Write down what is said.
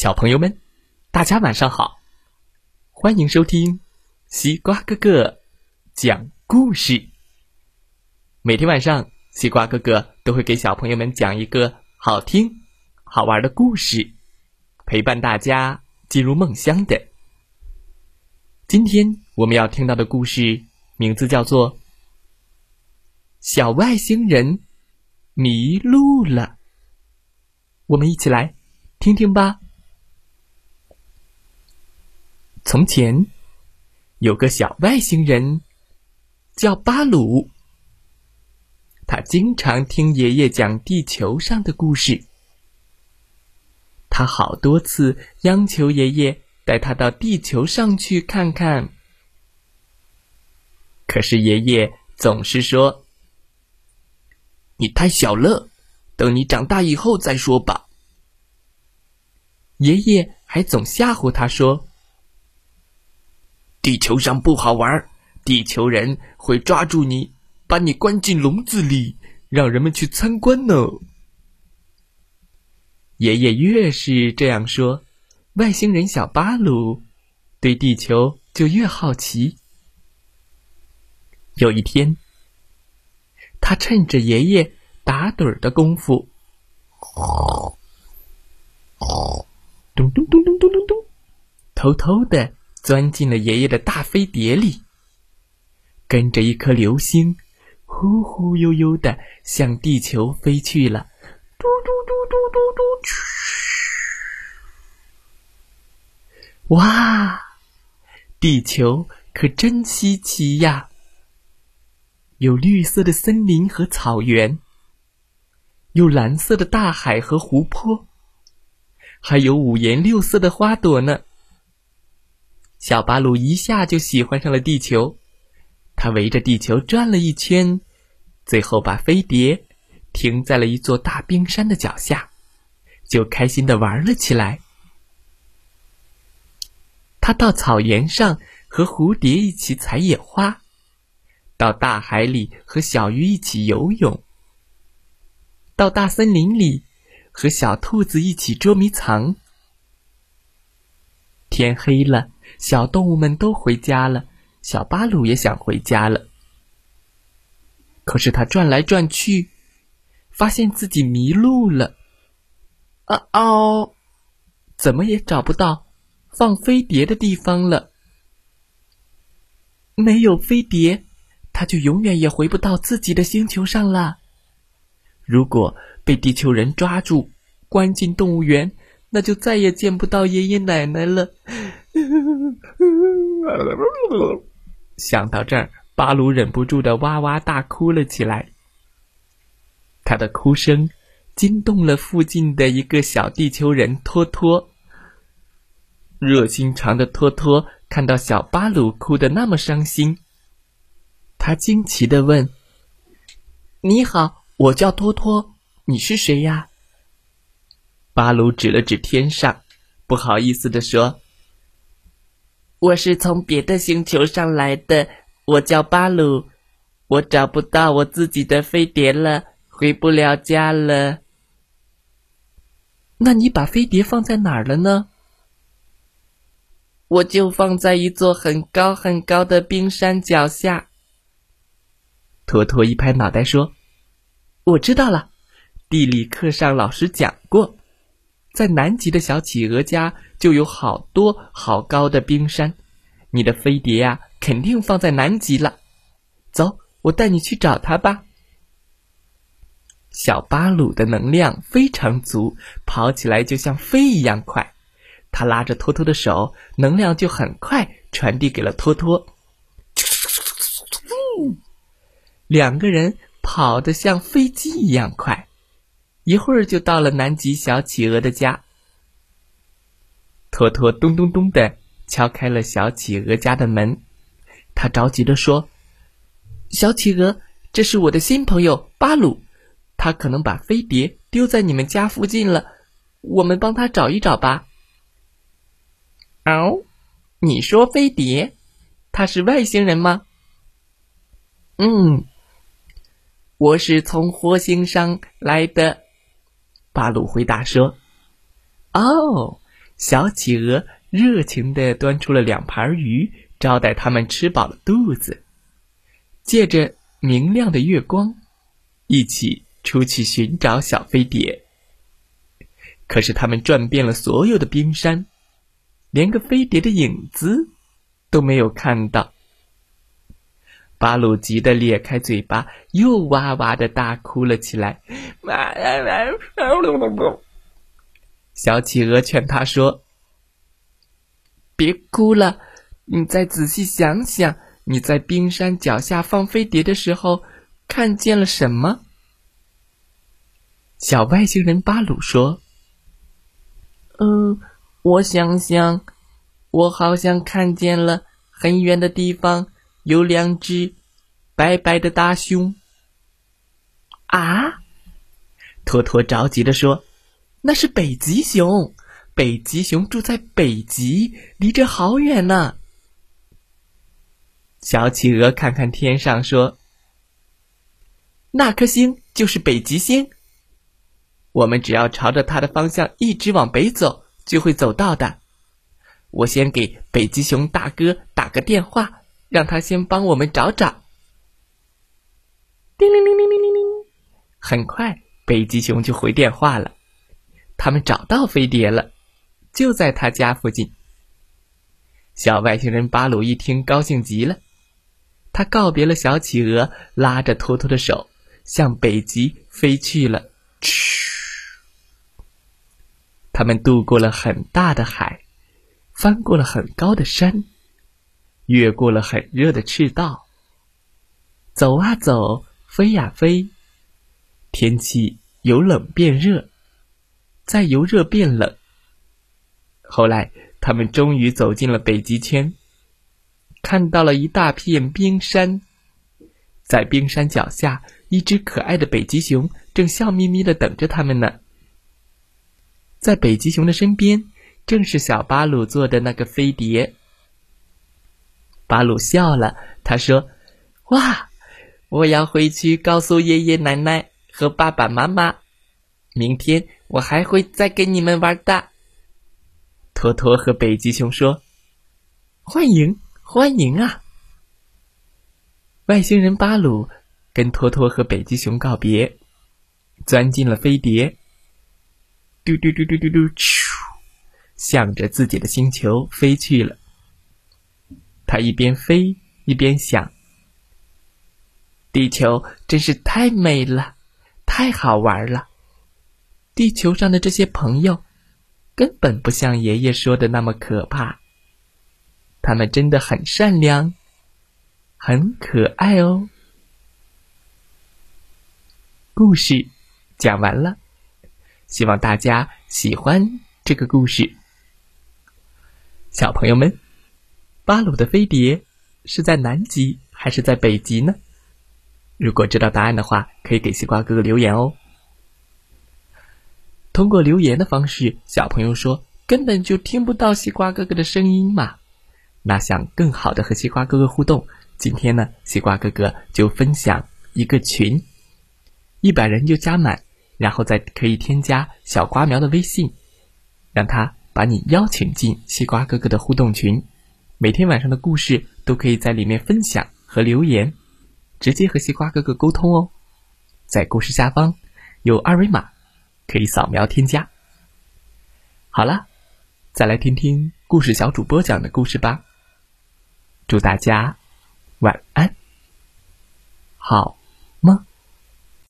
小朋友们，大家晚上好！欢迎收听西瓜哥哥讲故事。每天晚上，西瓜哥哥都会给小朋友们讲一个好听、好玩的故事，陪伴大家进入梦乡的。今天我们要听到的故事名字叫做《小外星人迷路了》，我们一起来听听吧。从前，有个小外星人，叫巴鲁。他经常听爷爷讲地球上的故事。他好多次央求爷爷带他到地球上去看看，可是爷爷总是说：“你太小了，等你长大以后再说吧。”爷爷还总吓唬他说。地球上不好玩，地球人会抓住你，把你关进笼子里，让人们去参观呢。爷爷越是这样说，外星人小巴鲁对地球就越好奇。有一天，他趁着爷爷打盹的功夫，咚咚咚咚咚咚咚，偷偷的。钻进了爷爷的大飞碟里，跟着一颗流星，忽忽悠悠的向地球飞去了。嘟嘟嘟嘟嘟嘟，嘘！哇，地球可真稀奇呀！有绿色的森林和草原，有蓝色的大海和湖泊，还有五颜六色的花朵呢。小巴鲁一下就喜欢上了地球，他围着地球转了一圈，最后把飞碟停在了一座大冰山的脚下，就开心的玩了起来。他到草原上和蝴蝶一起采野花，到大海里和小鱼一起游泳，到大森林里和小兔子一起捉迷藏。天黑了。小动物们都回家了，小巴鲁也想回家了。可是他转来转去，发现自己迷路了。啊哦，怎么也找不到放飞碟的地方了。没有飞碟，他就永远也回不到自己的星球上了。如果被地球人抓住，关进动物园，那就再也见不到爷爷奶奶了。想到这儿，巴鲁忍不住的哇哇大哭了起来。他的哭声惊动了附近的一个小地球人托托。热心肠的托托看到小巴鲁哭得那么伤心，他惊奇的问：“你好，我叫托托，你是谁呀？”巴鲁指了指天上，不好意思的说。我是从别的星球上来的，我叫巴鲁，我找不到我自己的飞碟了，回不了家了。那你把飞碟放在哪儿了呢？我就放在一座很高很高的冰山脚下。托托一拍脑袋说：“我知道了，地理课上老师讲过。”在南极的小企鹅家就有好多好高的冰山，你的飞碟呀，肯定放在南极了。走，我带你去找它吧。小巴鲁的能量非常足，跑起来就像飞一样快。他拉着托托的手，能量就很快传递给了托托。两个人跑得像飞机一样快。一会儿就到了南极小企鹅的家。托托咚咚咚的敲开了小企鹅家的门，他着急的说：“小企鹅，这是我的新朋友巴鲁，他可能把飞碟丢在你们家附近了，我们帮他找一找吧。”哦，你说飞碟，他是外星人吗？嗯，我是从火星上来的。巴鲁回答说：“哦，小企鹅热情地端出了两盘鱼，招待他们吃饱了肚子。借着明亮的月光，一起出去寻找小飞碟。可是他们转遍了所有的冰山，连个飞碟的影子都没有看到。巴鲁急得咧开嘴巴，又哇哇的大哭了起来。小企鹅劝他说：“别哭了，你再仔细想想，你在冰山脚下放飞碟的时候看见了什么？”小外星人巴鲁说：“嗯，我想想，我好像看见了很远的地方。”有两只白白的大熊。啊！托托着急的说：“那是北极熊，北极熊住在北极，离这好远呢。”小企鹅看看天上说：“那颗星就是北极星，我们只要朝着它的方向一直往北走，就会走到的。我先给北极熊大哥打个电话。”让他先帮我们找找。叮铃铃铃铃铃铃，很快北极熊就回电话了。他们找到飞碟了，就在他家附近。小外星人巴鲁一听，高兴极了。他告别了小企鹅，拉着托托的手，向北极飞去了。嘘，他们渡过了很大的海，翻过了很高的山。越过了很热的赤道，走啊走，飞呀飞，天气由冷变热，再由热变冷。后来，他们终于走进了北极圈，看到了一大片冰山，在冰山脚下，一只可爱的北极熊正笑眯眯的等着他们呢。在北极熊的身边，正是小巴鲁做的那个飞碟。巴鲁笑了，他说：“哇，我要回去告诉爷爷奶奶和爸爸妈妈，明天我还会再跟你们玩的。”托托和北极熊说：“欢迎，欢迎啊！”外星人巴鲁跟托托和北极熊告别，钻进了飞碟，嘟嘟嘟嘟嘟嘟，向着自己的星球飞去了。他一边飞一边想：“地球真是太美了，太好玩了。地球上的这些朋友，根本不像爷爷说的那么可怕。他们真的很善良，很可爱哦。”故事讲完了，希望大家喜欢这个故事，小朋友们。巴鲁的飞碟是在南极还是在北极呢？如果知道答案的话，可以给西瓜哥哥留言哦。通过留言的方式，小朋友说根本就听不到西瓜哥哥的声音嘛。那想更好的和西瓜哥哥互动，今天呢，西瓜哥哥就分享一个群，一百人就加满，然后再可以添加小瓜苗的微信，让他把你邀请进西瓜哥哥的互动群。每天晚上的故事都可以在里面分享和留言，直接和西瓜哥哥沟通哦。在故事下方有二维码，可以扫描添加。好了，再来听听故事小主播讲的故事吧。祝大家晚安，好梦。